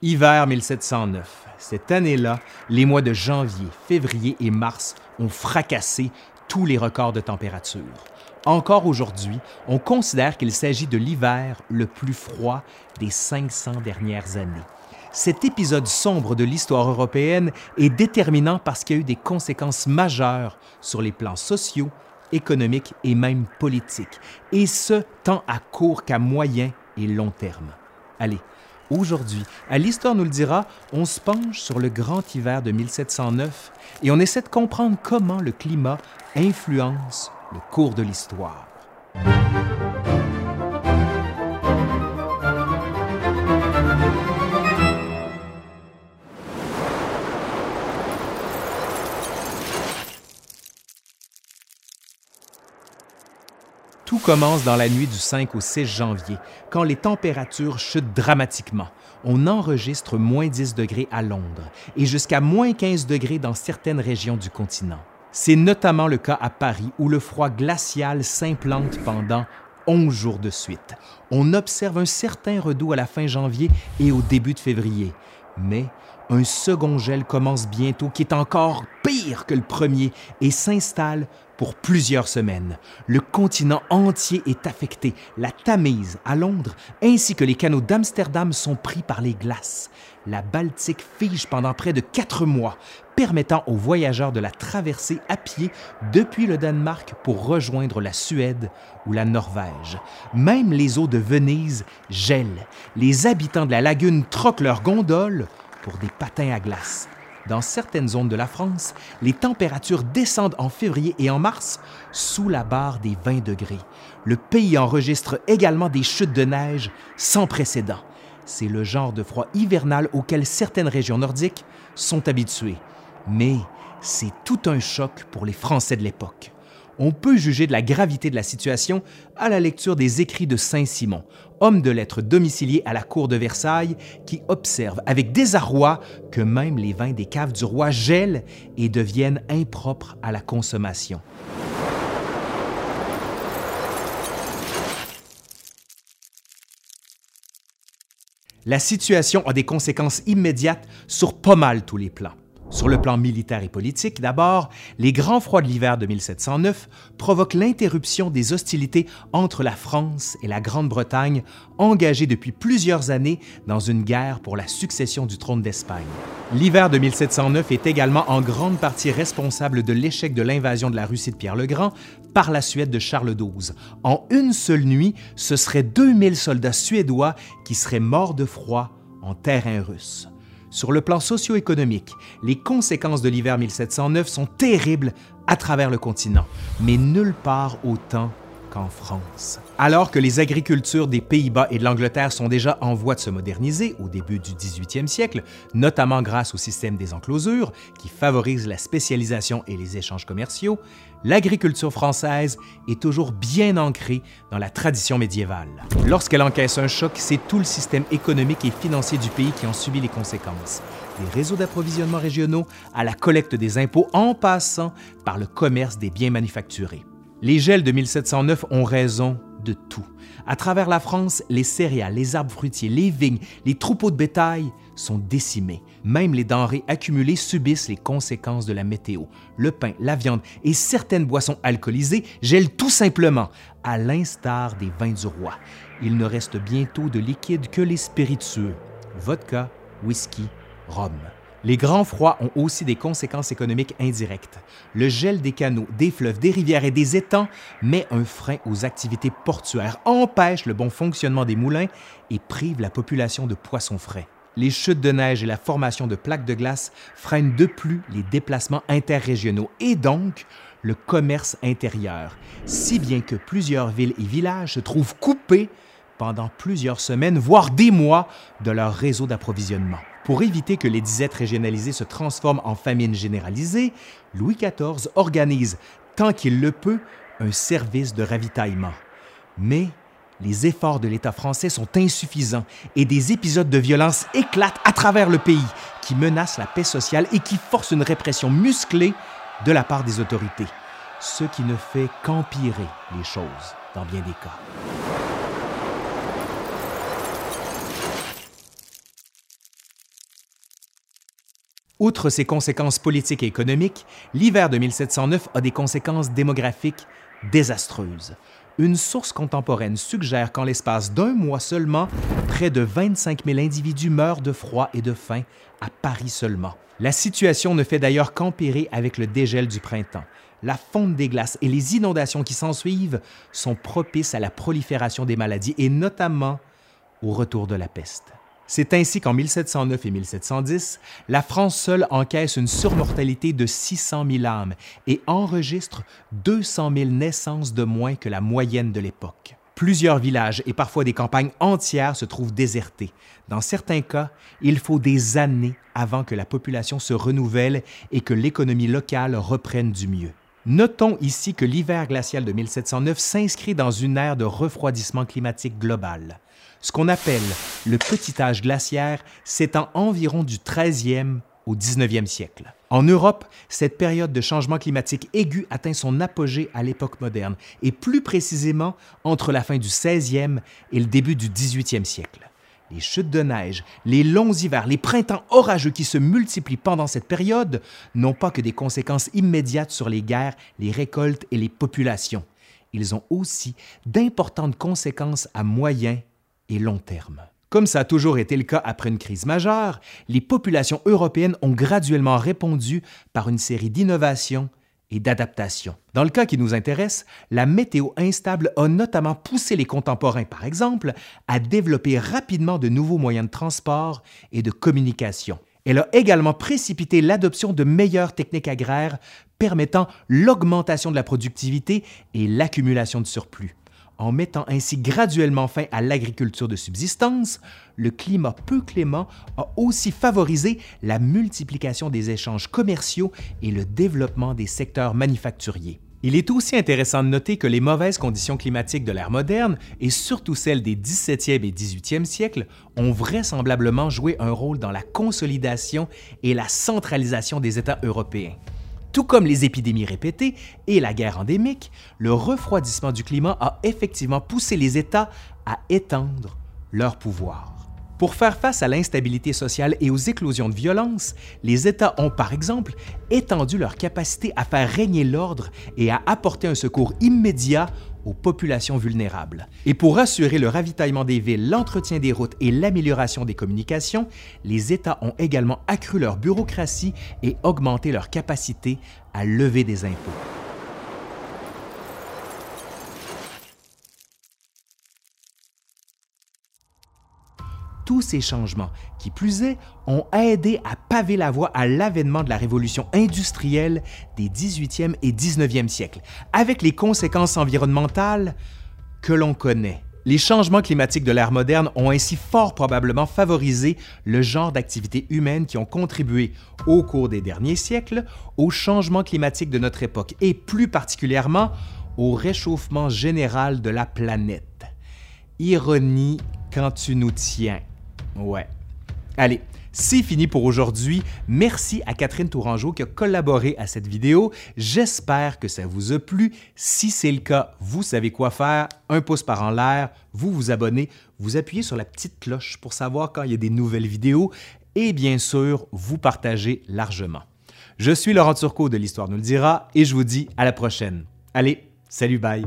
Hiver 1709. Cette année-là, les mois de janvier, février et mars ont fracassé tous les records de température. Encore aujourd'hui, on considère qu'il s'agit de l'hiver le plus froid des 500 dernières années. Cet épisode sombre de l'histoire européenne est déterminant parce qu'il y a eu des conséquences majeures sur les plans sociaux, économiques et même politiques, et ce, tant à court qu'à moyen et long terme. Allez, Aujourd'hui, à l'Histoire nous le dira, on se penche sur le grand hiver de 1709 et on essaie de comprendre comment le climat influence le cours de l'histoire. Tout commence dans la nuit du 5 au 6 janvier, quand les températures chutent dramatiquement. On enregistre moins 10 degrés à Londres et jusqu'à moins 15 degrés dans certaines régions du continent. C'est notamment le cas à Paris où le froid glacial s'implante pendant 11 jours de suite. On observe un certain redout à la fin janvier et au début de février. Mais un second gel commence bientôt qui est encore pire que le premier et s'installe pour plusieurs semaines. Le continent entier est affecté. La Tamise, à Londres, ainsi que les canaux d'Amsterdam sont pris par les glaces. La Baltique fige pendant près de quatre mois, permettant aux voyageurs de la traverser à pied depuis le Danemark pour rejoindre la Suède ou la Norvège. Même les eaux de Venise gèlent. Les habitants de la lagune troquent leurs gondoles pour des patins à glace. Dans certaines zones de la France, les températures descendent en février et en mars sous la barre des 20 degrés. Le pays enregistre également des chutes de neige sans précédent. C'est le genre de froid hivernal auquel certaines régions nordiques sont habituées. Mais c'est tout un choc pour les Français de l'époque on peut juger de la gravité de la situation à la lecture des écrits de Saint-Simon, homme de lettres domicilié à la cour de Versailles, qui observe avec désarroi que même les vins des caves du roi gèlent et deviennent impropres à la consommation. La situation a des conséquences immédiates sur pas mal tous les plans. Sur le plan militaire et politique, d'abord, les grands froids de l'hiver de 1709 provoquent l'interruption des hostilités entre la France et la Grande-Bretagne, engagées depuis plusieurs années dans une guerre pour la succession du trône d'Espagne. L'hiver de 1709 est également en grande partie responsable de l'échec de l'invasion de la Russie de Pierre le Grand par la Suède de Charles XII. En une seule nuit, ce seraient 2000 soldats suédois qui seraient morts de froid en terrain russe. Sur le plan socio-économique, les conséquences de l'hiver 1709 sont terribles à travers le continent, mais nulle part autant qu'en France. Alors que les agricultures des Pays-Bas et de l'Angleterre sont déjà en voie de se moderniser au début du 18e siècle, notamment grâce au système des enclosures qui favorise la spécialisation et les échanges commerciaux, l'agriculture française est toujours bien ancrée dans la tradition médiévale. Lorsqu'elle encaisse un choc, c'est tout le système économique et financier du pays qui en subit les conséquences des réseaux d'approvisionnement régionaux à la collecte des impôts en passant par le commerce des biens manufacturés. Les gels de 1709 ont raison de tout. À travers la France, les céréales, les arbres fruitiers, les vignes, les troupeaux de bétail sont décimés. Même les denrées accumulées subissent les conséquences de la météo. Le pain, la viande et certaines boissons alcoolisées gèlent tout simplement, à l'instar des vins du roi. Il ne reste bientôt de liquide que les spiritueux, vodka, whisky, rhum. Les grands froids ont aussi des conséquences économiques indirectes. Le gel des canaux, des fleuves, des rivières et des étangs met un frein aux activités portuaires, empêche le bon fonctionnement des moulins et prive la population de poissons frais. Les chutes de neige et la formation de plaques de glace freinent de plus les déplacements interrégionaux et donc le commerce intérieur, si bien que plusieurs villes et villages se trouvent coupés pendant plusieurs semaines, voire des mois, de leur réseau d'approvisionnement. Pour éviter que les disettes régionalisées se transforment en famine généralisée, Louis XIV organise, tant qu'il le peut, un service de ravitaillement. Mais les efforts de l'État français sont insuffisants et des épisodes de violence éclatent à travers le pays qui menacent la paix sociale et qui forcent une répression musclée de la part des autorités, ce qui ne fait qu'empirer les choses dans bien des cas. Outre ses conséquences politiques et économiques, l'hiver de 1709 a des conséquences démographiques désastreuses. Une source contemporaine suggère qu'en l'espace d'un mois seulement, près de 25 000 individus meurent de froid et de faim à Paris seulement. La situation ne fait d'ailleurs qu'empirer avec le dégel du printemps. La fonte des glaces et les inondations qui s'ensuivent sont propices à la prolifération des maladies et notamment au retour de la peste. C'est ainsi qu'en 1709 et 1710, la France seule encaisse une surmortalité de 600 000 âmes et enregistre 200 000 naissances de moins que la moyenne de l'époque. Plusieurs villages et parfois des campagnes entières se trouvent désertés. Dans certains cas, il faut des années avant que la population se renouvelle et que l'économie locale reprenne du mieux. Notons ici que l'hiver glacial de 1709 s'inscrit dans une ère de refroidissement climatique global. Ce qu'on appelle le petit âge glaciaire s'étend environ du 13e au 19e siècle. En Europe, cette période de changement climatique aigu atteint son apogée à l'époque moderne, et plus précisément entre la fin du 16e et le début du 18e siècle. Les chutes de neige, les longs hivers, les printemps orageux qui se multiplient pendant cette période n'ont pas que des conséquences immédiates sur les guerres, les récoltes et les populations. Ils ont aussi d'importantes conséquences à moyen et long terme. Comme ça a toujours été le cas après une crise majeure, les populations européennes ont graduellement répondu par une série d'innovations et d'adaptations. Dans le cas qui nous intéresse, la météo instable a notamment poussé les contemporains, par exemple, à développer rapidement de nouveaux moyens de transport et de communication. Elle a également précipité l'adoption de meilleures techniques agraires permettant l'augmentation de la productivité et l'accumulation de surplus. En mettant ainsi graduellement fin à l'agriculture de subsistance, le climat peu clément a aussi favorisé la multiplication des échanges commerciaux et le développement des secteurs manufacturiers. Il est aussi intéressant de noter que les mauvaises conditions climatiques de l'ère moderne, et surtout celles des 17e et 18e siècles, ont vraisemblablement joué un rôle dans la consolidation et la centralisation des États européens. Tout comme les épidémies répétées et la guerre endémique, le refroidissement du climat a effectivement poussé les États à étendre leur pouvoir. Pour faire face à l'instabilité sociale et aux éclosions de violence, les États ont par exemple étendu leur capacité à faire régner l'ordre et à apporter un secours immédiat aux populations vulnérables. Et pour assurer le ravitaillement des villes, l'entretien des routes et l'amélioration des communications, les États ont également accru leur bureaucratie et augmenté leur capacité à lever des impôts. Tous ces changements, qui plus est, ont aidé à paver la voie à l'avènement de la révolution industrielle des 18e et 19e siècles, avec les conséquences environnementales que l'on connaît. Les changements climatiques de l'ère moderne ont ainsi fort probablement favorisé le genre d'activités humaines qui ont contribué au cours des derniers siècles au changement climatique de notre époque et plus particulièrement au réchauffement général de la planète. Ironie quand tu nous tiens. Ouais. Allez, c'est fini pour aujourd'hui. Merci à Catherine Tourangeau qui a collaboré à cette vidéo. J'espère que ça vous a plu. Si c'est le cas, vous savez quoi faire. Un pouce par en l'air, vous vous abonnez, vous appuyez sur la petite cloche pour savoir quand il y a des nouvelles vidéos et bien sûr, vous partagez largement. Je suis Laurent Turcot de l'Histoire nous le dira et je vous dis à la prochaine. Allez, salut, bye!